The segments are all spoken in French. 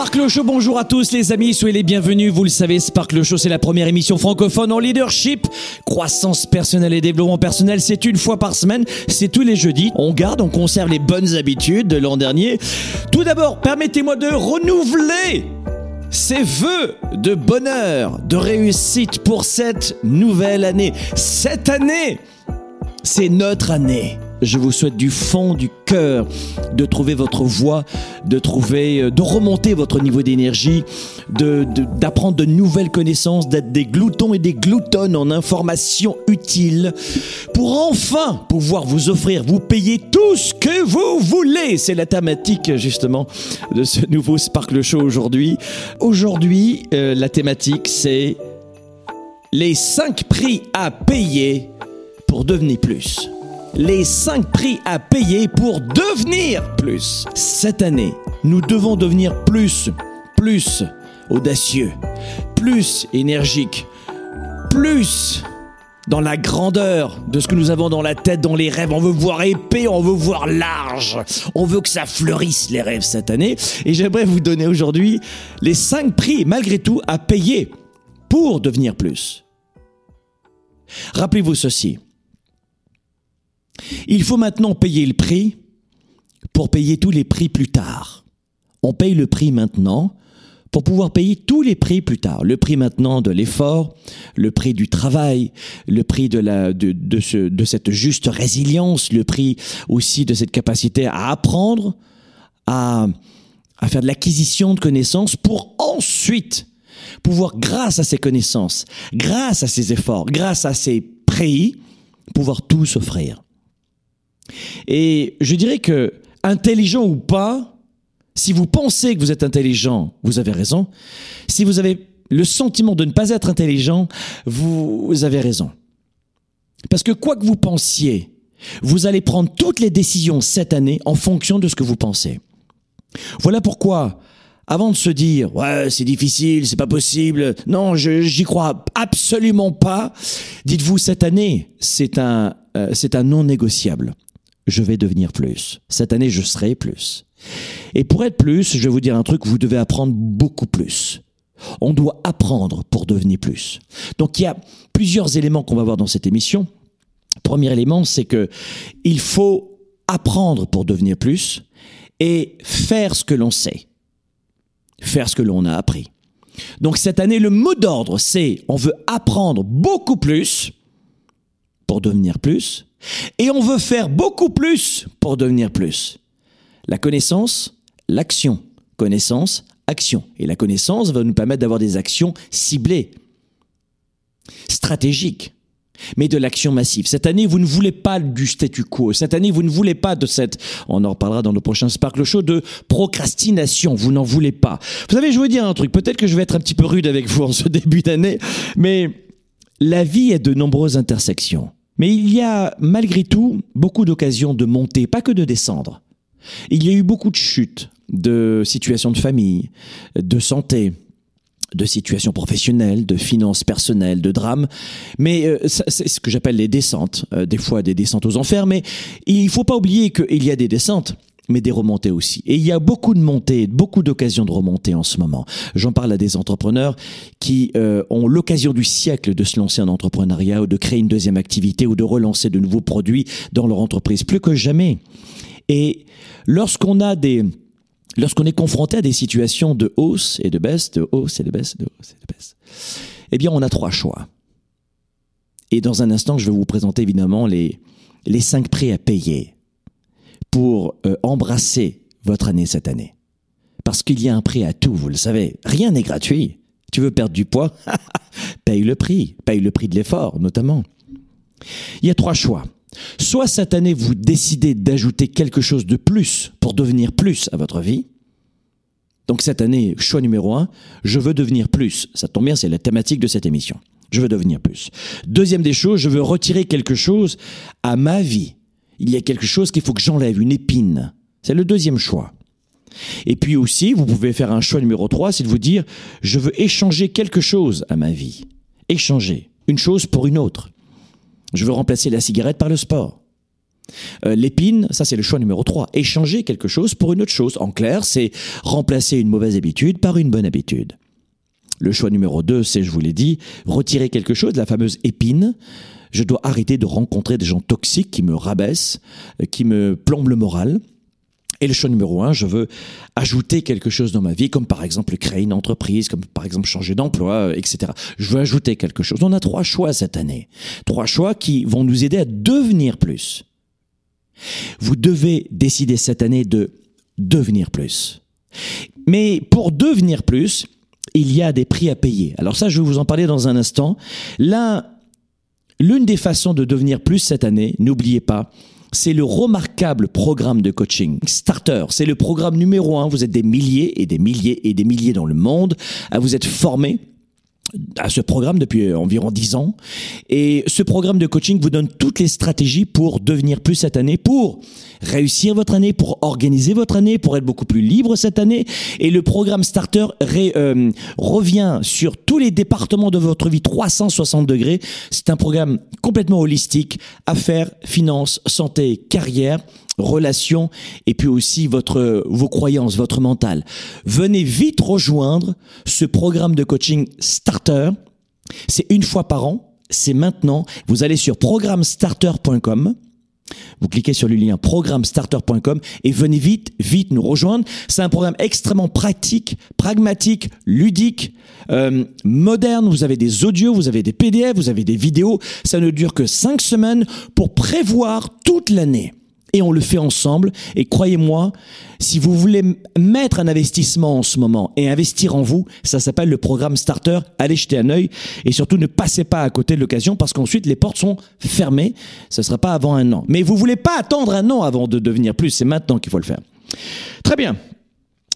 Sparkle Show, bonjour à tous les amis, soyez les bienvenus. Vous le savez, Sparkle Show, c'est la première émission francophone en leadership. Croissance personnelle et développement personnel, c'est une fois par semaine, c'est tous les jeudis. On garde, on conserve les bonnes habitudes de l'an dernier. Tout d'abord, permettez-moi de renouveler ces vœux de bonheur, de réussite pour cette nouvelle année. Cette année, c'est notre année. Je vous souhaite du fond du cœur de trouver votre voie, de trouver, euh, de remonter votre niveau d'énergie, de, de- d'apprendre de nouvelles connaissances, d'être des gloutons et des gloutonnes en informations utiles pour enfin pouvoir vous offrir, vous payer tout ce que vous voulez. C'est la thématique justement de ce nouveau Sparkle Show aujourd'hui. Aujourd'hui, euh, la thématique c'est les 5 prix à payer pour devenir plus. Les 5 prix à payer pour devenir plus. Cette année, nous devons devenir plus, plus audacieux, plus énergique, plus dans la grandeur de ce que nous avons dans la tête, dans les rêves. On veut voir épais, on veut voir large. On veut que ça fleurisse les rêves cette année. Et j'aimerais vous donner aujourd'hui les 5 prix, malgré tout, à payer pour devenir plus. Rappelez-vous ceci. Il faut maintenant payer le prix pour payer tous les prix plus tard. On paye le prix maintenant pour pouvoir payer tous les prix plus tard. Le prix maintenant de l'effort, le prix du travail, le prix de, la, de, de, ce, de cette juste résilience, le prix aussi de cette capacité à apprendre, à, à faire de l'acquisition de connaissances pour ensuite pouvoir, grâce à ces connaissances, grâce à ces efforts, grâce à ces prix, pouvoir tout s'offrir. Et je dirais que, intelligent ou pas, si vous pensez que vous êtes intelligent, vous avez raison. Si vous avez le sentiment de ne pas être intelligent, vous avez raison. Parce que quoi que vous pensiez, vous allez prendre toutes les décisions cette année en fonction de ce que vous pensez. Voilà pourquoi, avant de se dire ouais c'est difficile, c'est pas possible, non j'y crois absolument pas, dites-vous cette année c'est un euh, c'est un non négociable. Je vais devenir plus. Cette année je serai plus. Et pour être plus, je vais vous dire un truc, vous devez apprendre beaucoup plus. On doit apprendre pour devenir plus. Donc il y a plusieurs éléments qu'on va voir dans cette émission. Premier élément, c'est que il faut apprendre pour devenir plus et faire ce que l'on sait. Faire ce que l'on a appris. Donc cette année, le mot d'ordre, c'est on veut apprendre beaucoup plus pour devenir plus et on veut faire beaucoup plus pour devenir plus. La connaissance, l'action. Connaissance, action. Et la connaissance va nous permettre d'avoir des actions ciblées, stratégiques, mais de l'action massive. Cette année, vous ne voulez pas du statu quo. Cette année, vous ne voulez pas de cette, on en reparlera dans le prochain Sparkle Show, de procrastination. Vous n'en voulez pas. Vous savez, je vous dire un truc. Peut-être que je vais être un petit peu rude avec vous en ce début d'année, mais la vie est de nombreuses intersections. Mais il y a malgré tout beaucoup d'occasions de monter, pas que de descendre. Il y a eu beaucoup de chutes, de situations de famille, de santé, de situations professionnelles, de finances personnelles, de drames. Mais euh, c'est ce que j'appelle les descentes, euh, des fois des descentes aux enfers. Mais il faut pas oublier qu'il y a des descentes mais des remontées aussi. Et il y a beaucoup de montées, beaucoup d'occasions de remontées en ce moment. J'en parle à des entrepreneurs qui euh, ont l'occasion du siècle de se lancer en entrepreneuriat ou de créer une deuxième activité ou de relancer de nouveaux produits dans leur entreprise, plus que jamais. Et lorsqu'on a des, lorsqu'on est confronté à des situations de hausse et de baisse, de hausse et de baisse, de hausse et de baisse, eh bien, on a trois choix. Et dans un instant, je vais vous présenter évidemment les, les cinq prix à payer pour euh, embrasser votre année cette année. Parce qu'il y a un prix à tout, vous le savez. Rien n'est gratuit. Tu veux perdre du poids Paye le prix, paye le prix de l'effort notamment. Il y a trois choix. Soit cette année, vous décidez d'ajouter quelque chose de plus pour devenir plus à votre vie. Donc cette année, choix numéro un, je veux devenir plus. Ça tombe bien, c'est la thématique de cette émission. Je veux devenir plus. Deuxième des choses, je veux retirer quelque chose à ma vie. Il y a quelque chose qu'il faut que j'enlève, une épine. C'est le deuxième choix. Et puis aussi, vous pouvez faire un choix numéro 3, c'est de vous dire, je veux échanger quelque chose à ma vie. Échanger une chose pour une autre. Je veux remplacer la cigarette par le sport. Euh, l'épine, ça c'est le choix numéro 3. Échanger quelque chose pour une autre chose. En clair, c'est remplacer une mauvaise habitude par une bonne habitude. Le choix numéro 2, c'est, je vous l'ai dit, retirer quelque chose, la fameuse épine. Je dois arrêter de rencontrer des gens toxiques qui me rabaissent, euh, qui me plombent le moral. Et le choix numéro un, je veux ajouter quelque chose dans ma vie, comme par exemple créer une entreprise, comme par exemple changer d'emploi, euh, etc. Je veux ajouter quelque chose. On a trois choix cette année. Trois choix qui vont nous aider à devenir plus. Vous devez décider cette année de devenir plus. Mais pour devenir plus, il y a des prix à payer. Alors ça, je vais vous en parler dans un instant. L'une des façons de devenir plus cette année, n'oubliez pas, c'est le remarquable programme de coaching Starter. C'est le programme numéro un. Vous êtes des milliers et des milliers et des milliers dans le monde à vous être formés à ce programme depuis environ dix ans. Et ce programme de coaching vous donne toutes les stratégies pour devenir plus cette année, pour réussir votre année, pour organiser votre année, pour être beaucoup plus libre cette année. Et le programme Starter euh, revient sur tous les départements de votre vie 360 degrés. C'est un programme complètement holistique, affaires, finances, santé, carrière relations et puis aussi votre vos croyances, votre mental. Venez vite rejoindre ce programme de coaching Starter. C'est une fois par an, c'est maintenant. Vous allez sur programmestarter.com. Vous cliquez sur le lien programmestarter.com et venez vite, vite nous rejoindre. C'est un programme extrêmement pratique, pragmatique, ludique, euh, moderne. Vous avez des audios, vous avez des PDF, vous avez des vidéos. Ça ne dure que cinq semaines pour prévoir toute l'année et on le fait ensemble. Et croyez-moi, si vous voulez mettre un investissement en ce moment et investir en vous, ça s'appelle le programme Starter. Allez jeter un œil et surtout ne passez pas à côté de l'occasion parce qu'ensuite les portes sont fermées. Ce ne sera pas avant un an. Mais vous voulez pas attendre un an avant de devenir plus. C'est maintenant qu'il faut le faire. Très bien.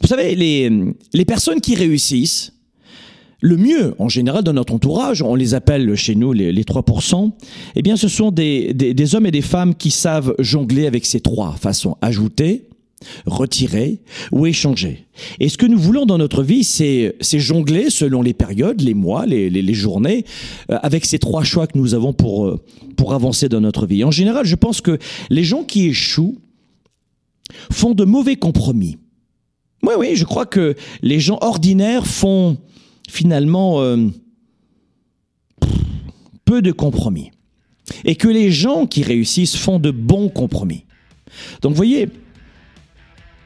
Vous savez, les, les personnes qui réussissent, le mieux, en général, dans notre entourage, on les appelle chez nous les, 3%, eh bien, ce sont des, des, hommes et des femmes qui savent jongler avec ces trois façons. Ajouter, retirer ou échanger. Et ce que nous voulons dans notre vie, c'est jongler selon les périodes, les mois, les, les, journées, euh, avec ces trois choix que nous avons pour, euh, pour avancer dans notre vie. En général, je pense que les gens qui échouent font de mauvais compromis. Oui, oui, je crois que les gens ordinaires font finalement euh, peu de compromis. Et que les gens qui réussissent font de bons compromis. Donc vous voyez,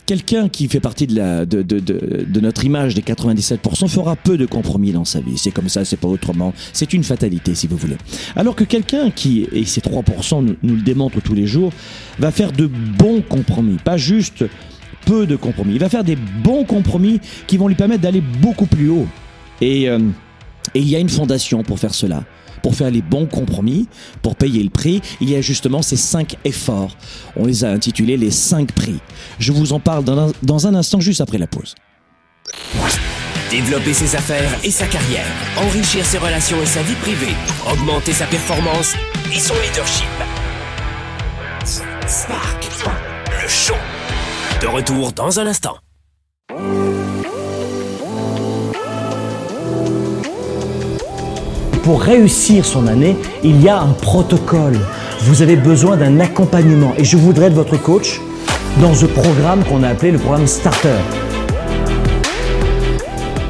quelqu'un qui fait partie de, notre image des 97% fera peu de compromis dans sa vie. C'est comme ça, c'est pas autrement. C'est une fatalité, si vous voulez. Alors que quelqu'un qui, et ces 3% nous, nous, le démontrent tous les jours, va faire de bons compromis. Pas juste peu de compromis. Il va faire des bons compromis qui vont lui permettre d'aller beaucoup plus haut. Euh, et, il y a une fondation pour faire cela pour faire les bons compromis, pour payer le prix, il y a justement ces cinq efforts. On les a intitulés les cinq prix. Je vous en parle dans un, dans un instant, juste après la pause. Développer ses affaires et sa carrière, enrichir ses relations et sa vie privée, augmenter sa performance et son leadership. Spark, le show. De retour dans un instant. Pour réussir son année, il y a un protocole. Vous avez besoin d'un accompagnement et je voudrais être votre coach dans ce programme qu'on a appelé le programme Starter.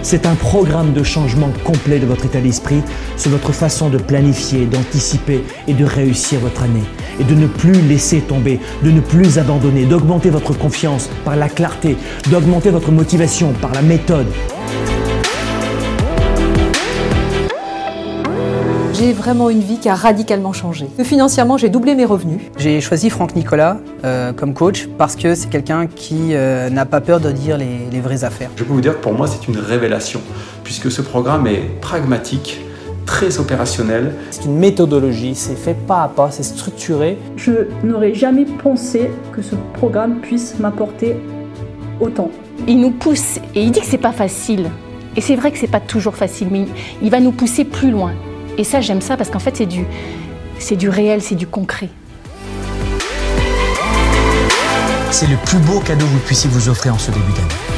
C'est un programme de changement complet de votre état d'esprit sur votre façon de planifier, d'anticiper et de réussir votre année. Et de ne plus laisser tomber, de ne plus abandonner, d'augmenter votre confiance par la clarté, d'augmenter votre motivation par la méthode, J'ai vraiment une vie qui a radicalement changé. Financièrement, j'ai doublé mes revenus. J'ai choisi Franck Nicolas euh, comme coach parce que c'est quelqu'un qui euh, n'a pas peur de dire les, les vraies affaires. Je peux vous dire que pour moi, c'est une révélation, puisque ce programme est pragmatique, très opérationnel. C'est une méthodologie, c'est fait pas à pas, c'est structuré. Je n'aurais jamais pensé que ce programme puisse m'apporter autant. Il nous pousse et il dit que c'est pas facile. Et c'est vrai que c'est pas toujours facile, mais il va nous pousser plus loin. Et ça, j'aime ça parce qu'en fait, c'est du, c'est du réel, c'est du concret. C'est le plus beau cadeau que vous puissiez vous offrir en ce début d'année.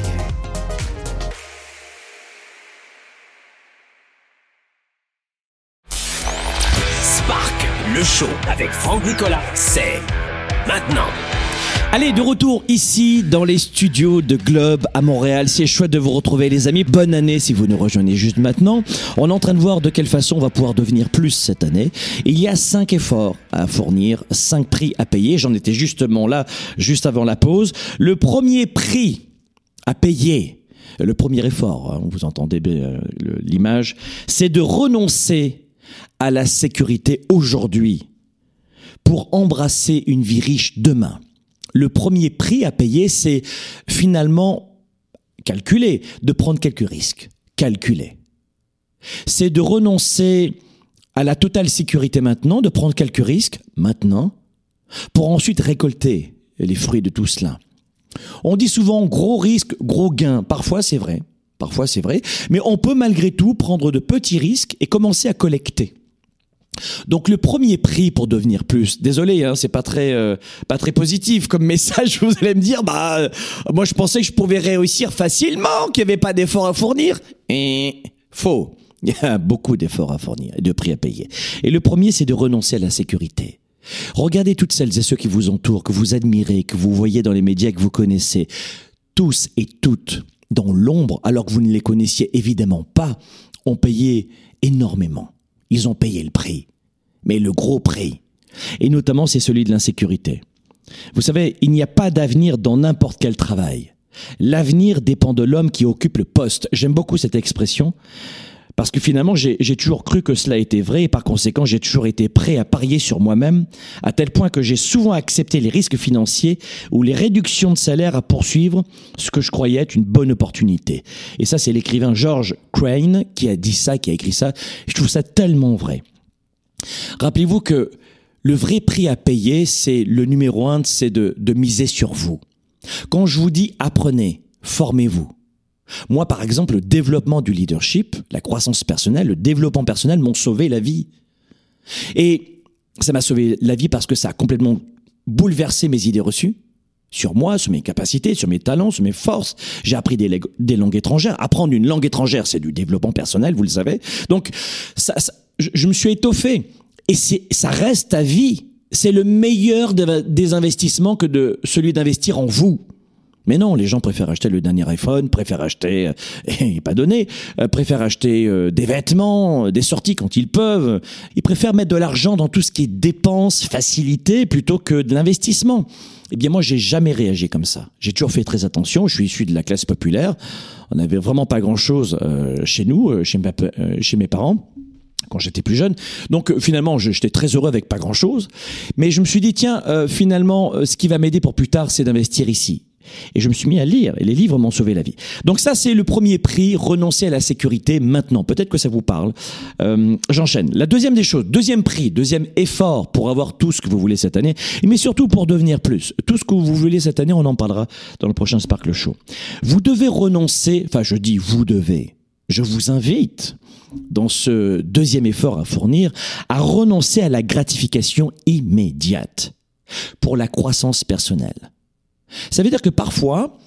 Le show avec Franck Nicolas, c'est maintenant. Allez, de retour ici dans les studios de Globe à Montréal. C'est chouette de vous retrouver les amis. Bonne année si vous nous rejoignez juste maintenant. On est en train de voir de quelle façon on va pouvoir devenir plus cette année. Il y a cinq efforts à fournir, cinq prix à payer. J'en étais justement là, juste avant la pause. Le premier prix à payer, le premier effort, hein, vous entendez euh, l'image, c'est de renoncer à la sécurité aujourd'hui pour embrasser une vie riche demain. Le premier prix à payer, c'est finalement calculer, de prendre quelques risques, calculer. C'est de renoncer à la totale sécurité maintenant, de prendre quelques risques maintenant, pour ensuite récolter les fruits de tout cela. On dit souvent gros risque, gros gain. Parfois c'est vrai, parfois c'est vrai, mais on peut malgré tout prendre de petits risques et commencer à collecter. Donc le premier prix pour devenir plus, désolé, hein, c'est pas très euh, pas très positif comme message. Vous allez me dire, bah euh, moi je pensais que je pouvais réussir facilement, qu'il n'y avait pas d'efforts à fournir. Et faux. Il y a beaucoup d'efforts à fournir et de prix à payer. Et le premier, c'est de renoncer à la sécurité. Regardez toutes celles et ceux qui vous entourent, que vous admirez, que vous voyez dans les médias, que vous connaissez. Tous et toutes, dans l'ombre, alors que vous ne les connaissiez évidemment pas, ont payé énormément. Ils ont payé le prix. Mais le gros prix. Et notamment, c'est celui de l'insécurité. Vous savez, il n'y a pas d'avenir dans n'importe quel travail. L'avenir dépend de l'homme qui occupe le poste. J'aime beaucoup cette expression parce que finalement, j'ai toujours cru que cela était vrai et par conséquent, j'ai toujours été prêt à parier sur moi-même, à tel point que j'ai souvent accepté les risques financiers ou les réductions de salaire à poursuivre ce que je croyais être une bonne opportunité. Et ça, c'est l'écrivain George Crane qui a dit ça, qui a écrit ça. Je trouve ça tellement vrai. Rappelez-vous que le vrai prix à payer, c'est le numéro un, c'est de, miser sur vous. Quand je vous dis apprenez, formez-vous. Moi, par exemple, le développement du leadership, la croissance personnelle, le développement personnel m'ont sauvé la vie. Et ça m'a sauvé la vie parce que ça a complètement bouleversé mes idées reçues sur moi, sur mes capacités, sur mes talents, sur mes forces. J'ai appris des, langues étrangères. Apprendre une langue étrangère, c'est du développement personnel, vous le savez. Donc, ça- je, me suis étoffé. Et ça reste à vie. C'est le meilleur des- investissements que de celui d'investir en vous. Mais non, les gens préfèrent acheter le dernier iPhone, préfèrent acheter, euh, et pas donné, euh, préfèrent acheter euh, des vêtements, euh, des sorties quand ils peuvent. Ils préfèrent mettre de l'argent dans tout ce qui est dépenses, facilité, plutôt que de l'investissement. Eh bien, moi, j'ai jamais réagi comme ça. J'ai toujours fait très attention. Je suis issu de la classe populaire. On n'avait vraiment pas grand-chose euh, chez nous, euh, euh, chez mes parents. Quand j'étais plus jeune. Donc euh, finalement, j'étais très heureux avec pas grand-chose. Mais je me suis dit, tiens, euh, finalement, euh, ce qui va m'aider pour plus tard, c'est d'investir ici. Et je me suis mis à lire, et les livres m'ont sauvé la vie. Donc ça, c'est le premier prix, renoncer à la sécurité maintenant. Peut-être que ça vous parle. Euh, J'enchaîne. La deuxième des choses, deuxième prix, deuxième effort pour avoir tout ce que vous voulez cette année, mais surtout pour devenir plus. Tout ce que vous voulez cette année, on en parlera dans le prochain Sparkle Show. Vous devez renoncer, enfin je dis vous devez, je vous invite dans ce deuxième effort à fournir, à renoncer à la gratification immédiate pour la croissance personnelle. Ça veut dire que parfois,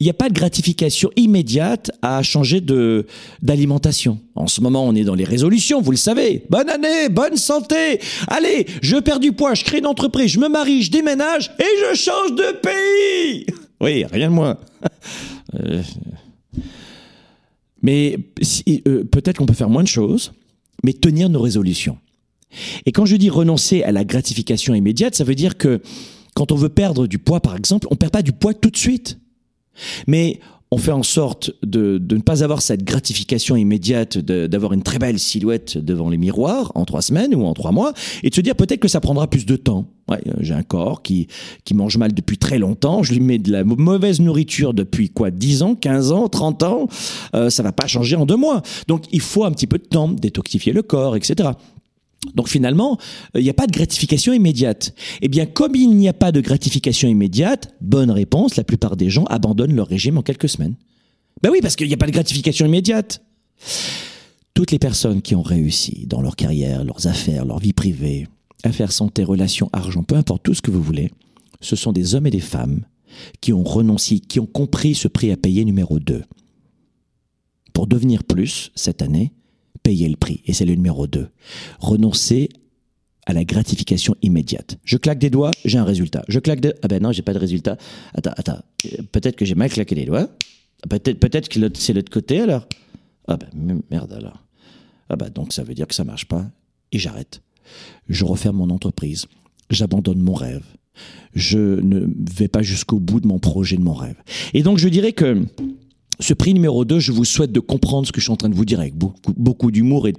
il n'y a pas de gratification immédiate à changer de d'alimentation. En ce moment, on est dans les résolutions, vous le savez. Bonne année, bonne santé. Allez, je perds du poids, je crée une entreprise, je me marie, je déménage et je change de pays. Oui, rien de moins. Euh, mais euh, peut-être qu'on peut faire moins de choses, mais tenir nos résolutions. Et quand je dis renoncer à la gratification immédiate, ça veut dire que quand on veut perdre du poids, par exemple, on perd pas du poids tout de suite. Mais on fait en sorte de, de ne pas avoir cette gratification immédiate d'avoir une très belle silhouette devant les miroirs en trois semaines ou en trois mois et de se dire peut-être que ça prendra plus de temps. Euh, j'ai un corps qui, mange mal depuis très longtemps, je lui mets de la mau- mauvaise nourriture depuis quoi 10 ans, 15 ans, 30 ans, euh, ça va pas changer en deux mois. Donc il faut un petit peu de temps, détoxifier le corps, etc. Donc finalement, euh, il n'y a pas de gratification immédiate. Eh bien, comme il n'y a pas de gratification immédiate, bonne réponse, la plupart des gens abandonnent leur régime en quelques semaines. Ben oui, parce qu'il n'y a pas de gratification immédiate. Toutes les personnes qui ont réussi dans leur carrière, leurs affaires, leur vie privée, affaires santé, relations, argent, peu importe tout ce que vous voulez, ce sont des hommes et des femmes qui ont renoncé, qui ont compris ce prix à payer numéro 2. Pour devenir plus cette année, payer le prix. Et c'est le numéro 2. Renoncer à la gratification immédiate. Je claque des doigts, j'ai un résultat. Je claque des... Ah ben non, j'ai pas de résultat. Attends, attends. Peut-être que j'ai mal claqué les doigts. Peut-être peut-être que c'est l'autre côté alors. Ah ben merde alors. Ah ben donc ça veut dire que ça marche pas. Et j'arrête. Je referme mon entreprise. J'abandonne mon rêve. Je ne vais pas jusqu'au bout de mon projet, de mon rêve. Et donc je dirais que ce prix numéro 2, je vous souhaite de comprendre ce que je suis en train de vous dire avec beaucoup, d'humour et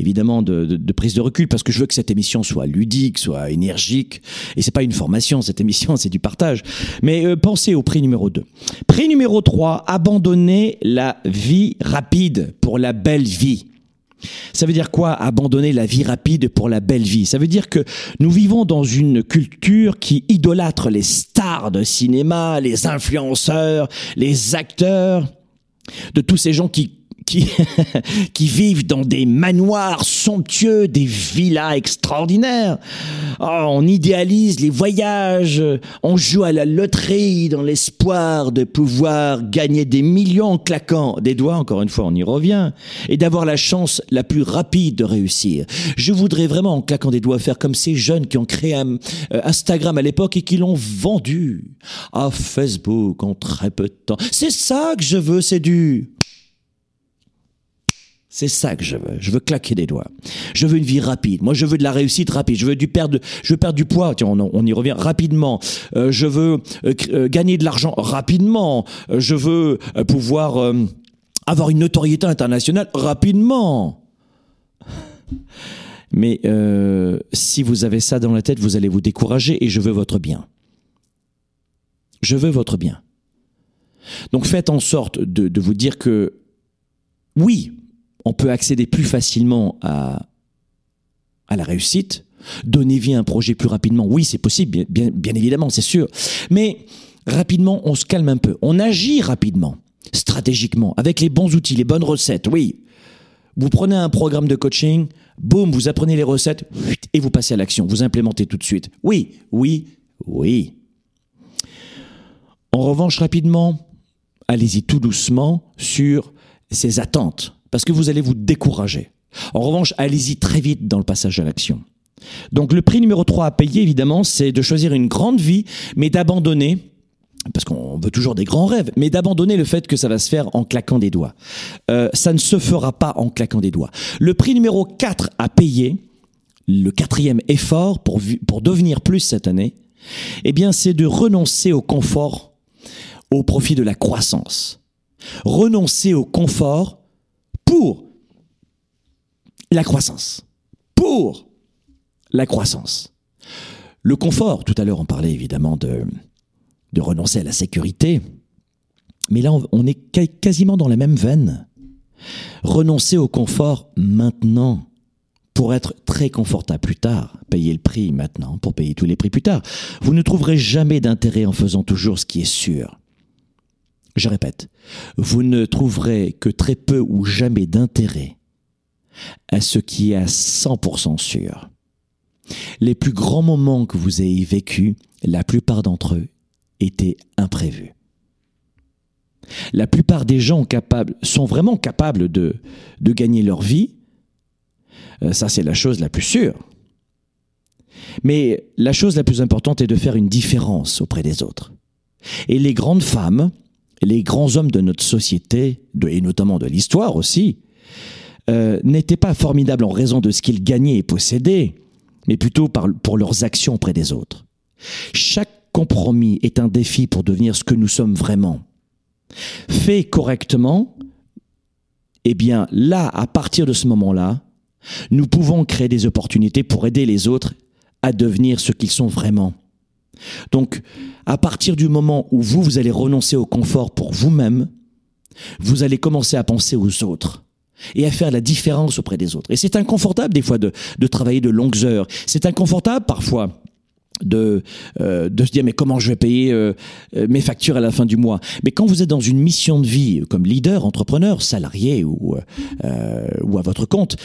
évidemment de, de- de prise de recul parce que je veux que cette émission soit ludique, soit énergique. Et c'est pas une formation, cette émission, c'est du partage. Mais euh, pensez au prix numéro 2. Prix numéro 3, abandonner la vie rapide pour la belle vie. Ça veut dire quoi abandonner la vie rapide pour la belle vie? Ça veut dire que nous vivons dans une culture qui idolâtre les stars de cinéma, les influenceurs, les acteurs, de tous ces gens qui qui, qui vivent dans des manoirs somptueux, des villas extraordinaires. Oh, on idéalise les voyages, on joue à la loterie dans l'espoir de pouvoir gagner des millions en claquant des doigts, encore une fois on y revient, et d'avoir la chance la plus rapide de réussir. Je voudrais vraiment en claquant des doigts faire comme ces jeunes qui ont créé un, euh, Instagram à l'époque et qui l'ont vendu à Facebook en très peu de temps. C'est ça que je veux, c'est du... C'est ça que je veux. Je veux claquer des doigts. Je veux une vie rapide. Moi, je veux de la réussite rapide. Je veux du perdre, je veux perdre du poids. Tiens, on, y revient rapidement. Euh, je veux euh, euh, gagner de l'argent rapidement. Je veux pouvoir avoir une notoriété internationale rapidement. Mais si vous avez ça dans la tête, vous allez vous décourager et je veux votre bien. Je veux votre bien. Donc faites en sorte de vous dire que oui, on peut accéder plus facilement à, la réussite. Donner vie à un projet plus rapidement, oui, c'est possible, bien, bien, bien évidemment, c'est sûr. Mais rapidement, on se calme un peu. On agit rapidement, stratégiquement, avec les bons outils, les bonnes recettes, oui. Vous prenez un programme de coaching, boum, vous apprenez les recettes et vous passez à l'action. Vous implémentez tout de suite. Oui, oui, oui. En revanche, rapidement, allez-y tout doucement sur ces attentes, parce que vous allez vous décourager. En revanche, allez-y très vite dans le passage à l'action. Donc le prix numéro 3 à payer, évidemment, c'est de choisir une grande vie, mais d'abandonner, parce qu'on veut toujours des grands rêves, mais d'abandonner le fait que ça va se faire en claquant des doigts. Euh, ça ne se fera pas en claquant des doigts. Le prix numéro 4 à payer, le quatrième effort pour, pour devenir plus cette année, eh bien, c'est de renoncer au confort au profit de la croissance. Renoncer au confort pour la croissance. Pour la croissance. Le confort, tout à l'heure on parlait évidemment de, renoncer à la sécurité, mais là on est quasiment dans la même veine. Renoncer au confort maintenant pour être très confortable plus tard, payer le prix maintenant pour payer tous les prix plus tard. Vous ne trouverez jamais d'intérêt en faisant toujours ce qui est sûr. Je répète, vous ne trouverez que très peu ou jamais d'intérêt à ce qui est à 100% sûr. Les plus grands moments que vous ayez vécus, la plupart d'entre eux étaient imprévus. La plupart des gens sont vraiment capables de, de gagner leur vie. Euh, ça, c'est la chose la plus sûre. Mais la chose la plus importante est de faire une différence auprès des autres. Et les grandes femmes, les grands hommes de notre société, et notamment de l'histoire aussi, euh, n'étaient pas formidables en raison de ce qu'ils gagnaient et possédaient, mais plutôt par, pour leurs actions auprès des autres. Chaque compromis est un défi pour devenir ce que nous sommes vraiment. Fait correctement, eh bien là, à partir de ce moment-là, nous pouvons créer des opportunités pour aider les autres à devenir ce qu'ils sont vraiment. Donc, à partir du moment où vous, vous allez renoncer au confort pour vous-même, vous allez commencer à penser aux autres et à faire la différence auprès des autres. Et c'est inconfortable des fois de, de travailler de longues heures. C'est inconfortable parfois de, euh, de se dire mais comment je vais payer euh, euh, mes factures à la fin du mois? Mais quand vous êtes dans une mission de vie comme leader, entrepreneur, salarié ou, ou à votre compte,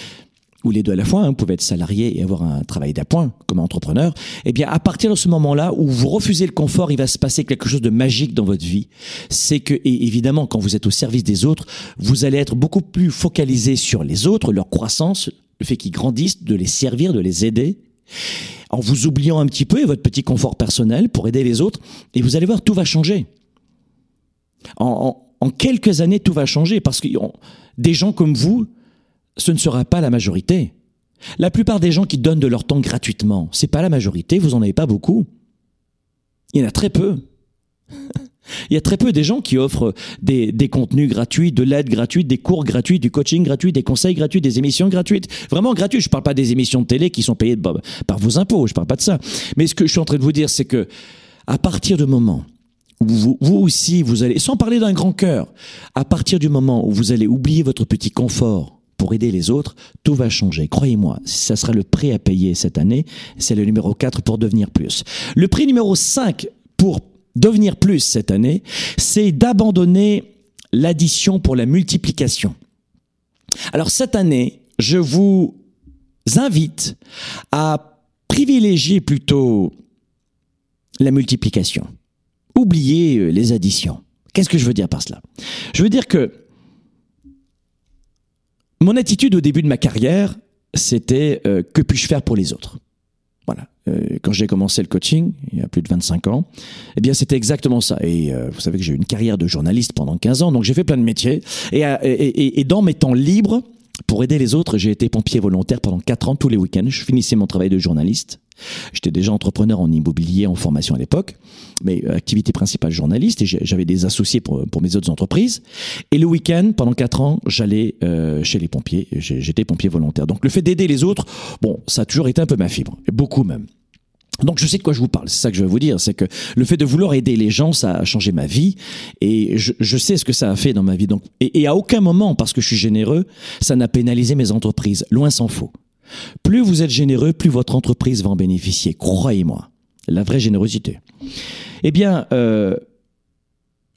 ou les deux à la fois, hein, vous pouvez être salarié et avoir un travail d'appoint comme entrepreneur, eh bien à partir de ce moment-là où vous refusez le confort, il va se passer quelque chose de magique dans votre vie. C'est que, et évidemment, quand vous êtes au service des autres, vous allez être beaucoup plus focalisé sur les autres, leur croissance, le fait qu'ils grandissent, de les servir, de les aider, en vous oubliant un petit peu et votre petit confort personnel pour aider les autres, et vous allez voir, tout va changer. En, en quelques années, tout va changer parce que des gens comme vous, ce ne sera pas la majorité. La plupart des gens qui donnent de leur temps gratuitement, c'est pas la majorité, vous en avez pas beaucoup. Il y en a très peu. Il y a très peu des gens qui offrent des, contenus gratuits, de l'aide gratuite, des cours gratuits, du coaching gratuit, des conseils gratuits, des émissions gratuites. Vraiment gratuits. Je parle pas des émissions de télé qui sont payées par vos impôts. Je parle pas de ça. Mais ce que je suis en train de vous dire, c'est que à partir du moment où vous, vous aussi, vous allez, sans parler d'un grand cœur, à partir du moment où vous allez oublier votre petit confort, aider les autres, tout va changer. Croyez-moi, ça sera le prix à payer cette année. C'est le numéro 4 pour devenir plus. Le prix numéro 5 pour devenir plus cette année, c'est d'abandonner l'addition pour la multiplication. Alors cette année, je vous invite à privilégier plutôt la multiplication. Oubliez euh, les additions. Qu'est-ce que je veux dire par cela? Je veux dire que mon attitude au début de ma carrière, c'était euh, que puis-je faire pour les autres? Voilà. Euh, quand j'ai commencé le coaching, il y a plus de 25 ans, eh bien c'était exactement ça. Et euh, vous savez que j'ai eu une carrière de journaliste pendant 15 ans, donc j'ai fait plein de métiers. Et, et, et, dans mes temps libres, pour aider les autres, j'ai été pompier volontaire pendant 4 ans tous les week-ends. Je finissais mon travail de journaliste. J'étais déjà entrepreneur en immobilier, en formation à l'époque, mais euh, activité principale journaliste et j'avais des associés pour, pour, mes autres entreprises. Et le week-end, pendant quatre ans, j'allais euh, chez les pompiers. J'étais pompier volontaire. Donc le fait d'aider les autres, bon, ça a toujours été un peu ma fibre, beaucoup même. Donc je sais de quoi je vous parle, c'est ça que je veux vous dire, c'est que le fait de vouloir aider les gens, ça a changé ma vie et je, je sais ce que ça a fait dans ma vie. Donc et, et à aucun moment, parce que je suis généreux, ça n'a pénalisé mes entreprises, loin s'en faut. Plus vous êtes généreux, plus votre entreprise va en bénéficier. Croyez-moi, la vraie générosité. Eh bien, euh,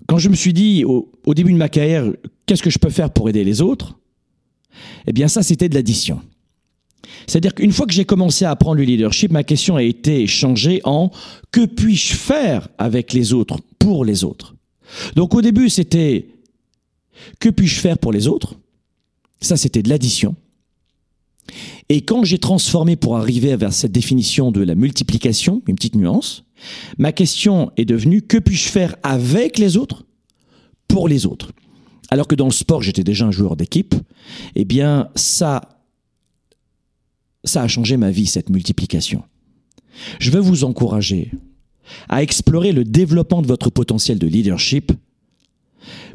quand je me suis dit au, au début de ma carrière, qu'est-ce que je peux faire pour aider les autres? Eh bien, ça, c'était de l'addition. C'est-à-dire qu'une fois que j'ai commencé à apprendre le leadership, ma question a été changée en que puis-je faire avec les autres, pour les autres? Donc au début, c'était que puis-je faire pour les autres? Ça, c'était de l'addition. Et quand j'ai transformé pour arriver vers cette définition de la multiplication, une petite nuance, ma question est devenue que puis-je faire avec les autres pour les autres? Alors que dans le sport, j'étais déjà un joueur d'équipe, eh bien ça, ça a changé ma vie, cette multiplication. Je veux vous encourager à explorer le développement de votre potentiel de leadership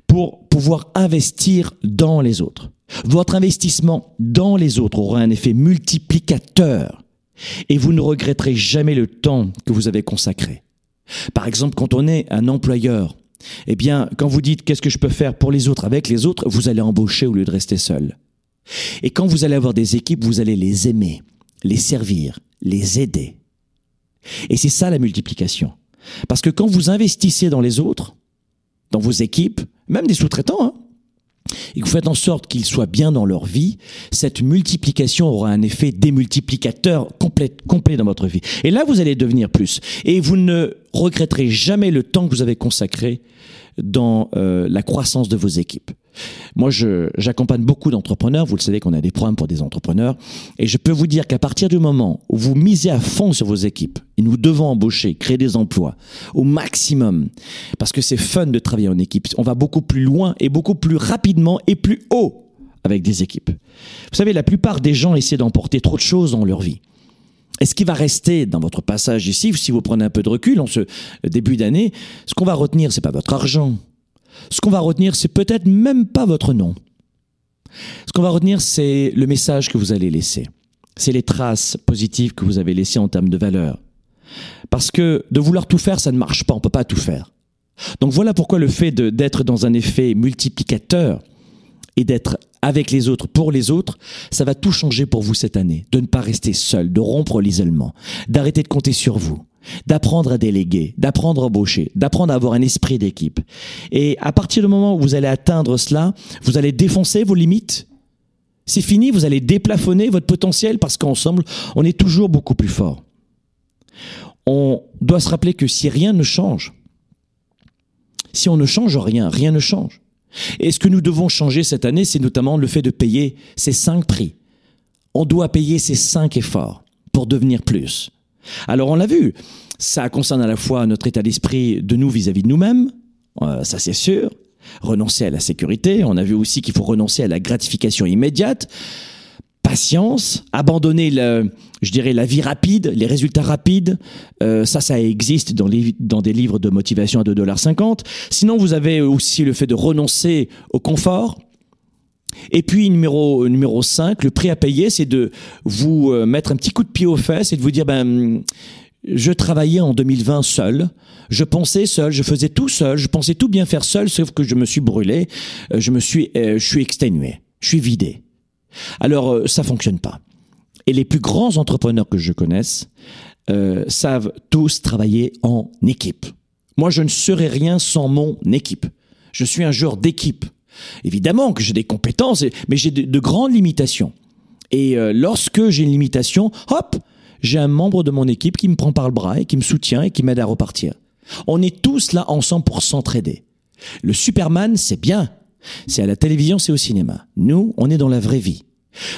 pour pouvoir investir dans les autres. Votre investissement dans les autres aura un effet multiplicateur et vous ne regretterez jamais le temps que vous avez consacré. Par exemple, quand on est un employeur, eh bien, quand vous dites qu'est-ce que je peux faire pour les autres? Avec les autres, vous allez embaucher au lieu de rester seul. Et quand vous allez avoir des équipes, vous allez les aimer, les servir, les aider. Et c'est ça la multiplication. Parce que quand vous investissez dans les autres, dans vos équipes, même des sous-traitants, hein, et que vous faites en sorte qu'ils soient bien dans leur vie, cette multiplication aura un effet démultiplicateur complet, complet dans votre vie. Et là, vous allez devenir plus. Et vous ne regretterez jamais le temps que vous avez consacré dans euh, la croissance de vos équipes. Moi, j'accompagne beaucoup d'entrepreneurs. Vous le savez qu'on a des programmes pour des entrepreneurs. Et je peux vous dire qu'à partir du moment où vous misez à fond sur vos équipes, et nous devons embaucher, créer des emplois au maximum, parce que c'est fun de travailler en équipe. On va beaucoup plus loin et beaucoup plus rapidement et plus haut avec des équipes. Vous savez, la plupart des gens essaient d'emporter trop de choses dans leur vie. Et ce qui va rester dans votre passage ici, si vous prenez un peu de recul en ce début d'année, ce qu'on va retenir, c'est pas votre argent, ce qu'on va retenir, c'est peut-être même pas votre nom. Ce qu'on va retenir, c'est le message que vous allez laisser. C'est les traces positives que vous avez laissées en termes de valeur. Parce que de vouloir tout faire, ça ne marche pas, on ne peut pas tout faire. Donc voilà pourquoi le fait d'être dans un effet multiplicateur et d'être avec les autres, pour les autres, ça va tout changer pour vous cette année. De ne pas rester seul, de rompre l'isolement, d'arrêter de compter sur vous d'apprendre à déléguer, d'apprendre à embaucher, d'apprendre à avoir un esprit d'équipe. Et à partir du moment où vous allez atteindre cela, vous allez défoncer vos limites. C'est fini, vous allez déplafonner votre potentiel parce qu'ensemble, on est toujours beaucoup plus fort. On doit se rappeler que si rien ne change, si on ne change rien, rien ne change. Et ce que nous devons changer cette année, c'est notamment le fait de payer ces cinq prix. On doit payer ces cinq efforts pour devenir plus. Alors on l'a vu, ça concerne à la fois notre état d'esprit de nous vis-à-vis de nous-mêmes, euh, ça c'est sûr, renoncer à la sécurité, on a vu aussi qu'il faut renoncer à la gratification immédiate, patience, abandonner le, je dirais la vie rapide, les résultats rapides, euh, ça ça existe dans, les, dans des livres de motivation à 2,50$. Sinon vous avez aussi le fait de renoncer au confort, et puis numéro numéro 5, le prix à payer, c'est de vous euh, mettre un petit coup de pied aux fesses et de vous dire ben je travaillais en 2020 seul, je pensais seul, je faisais tout seul, je pensais tout bien faire seul, sauf que je me suis brûlé, euh, je me suis euh, je suis exténué, je suis vidé. Alors ça fonctionne pas. Et les plus grands entrepreneurs que je connaisse savent tous travailler en équipe. Moi, je ne serais rien sans mon équipe. Je suis un joueur d'équipe. Évidemment que j'ai des compétences, mais j'ai de, grandes limitations. Et euh, lorsque j'ai une limitation, hop, j'ai un membre de mon équipe qui me prend par le bras et qui me soutient et qui m'aide à repartir. On est tous là ensemble pour s'entraider. Le Superman, c'est bien. C'est à la télévision, c'est au cinéma. Nous, on est dans la vraie vie.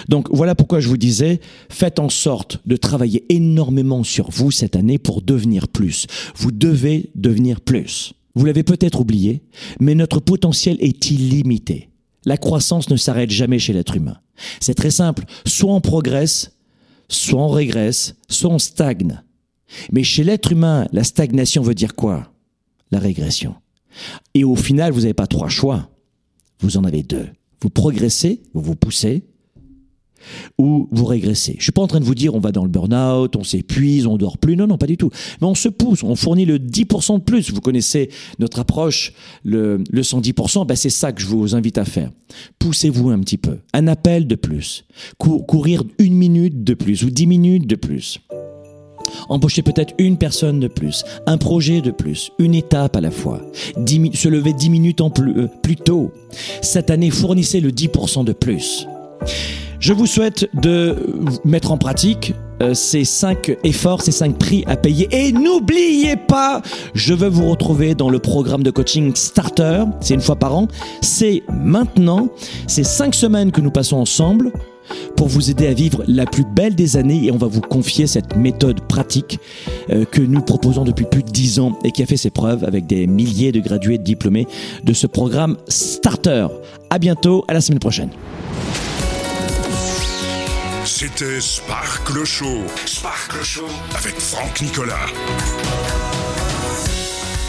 Donc voilà pourquoi je vous disais, faites en sorte de travailler énormément sur vous cette année pour devenir plus. Vous devez devenir plus. Vous l'avez peut-être oublié, mais notre potentiel est illimité. La croissance ne s'arrête jamais chez l'être humain. C'est très simple, soit on progresse, soit on régresse, soit on stagne. Mais chez l'être humain, la stagnation veut dire quoi? La régression. Et au final, vous n'avez pas trois choix, vous en avez deux. Vous progressez, vous vous poussez, ou vous régressez. Je suis pas en train de vous dire on va dans le burn-out, on s'épuise, on dort plus. Non, non, pas du tout. Mais on se pousse, on fournit le 10% de plus. Vous connaissez notre approche, le, le 110%. Ben c'est ça que je vous invite à faire. Poussez-vous un petit peu. Un appel de plus. courir une minute de plus ou dix minutes de plus. Embaucher peut-être une personne de plus, un projet de plus, une étape à la fois, se lever dix minutes en plus, euh, plus tôt. Cette année, fournissez le 10% de plus. Je vous souhaite de mettre en pratique euh, ces cinq efforts, ces cinq prix à payer. Et n'oubliez pas, je veux vous retrouver dans le programme de coaching Starter. C'est une fois par an. C'est maintenant. C'est cinq semaines que nous passons ensemble pour vous aider à vivre la plus belle des années et on va vous confier cette méthode pratique euh, que nous proposons depuis plus de dix ans et qui a fait ses preuves avec des milliers de gradués diplômés de ce programme Starter. À bientôt, à la semaine prochaine. C'était Sparkle Show. Sparkle Show avec Franck Nicolas.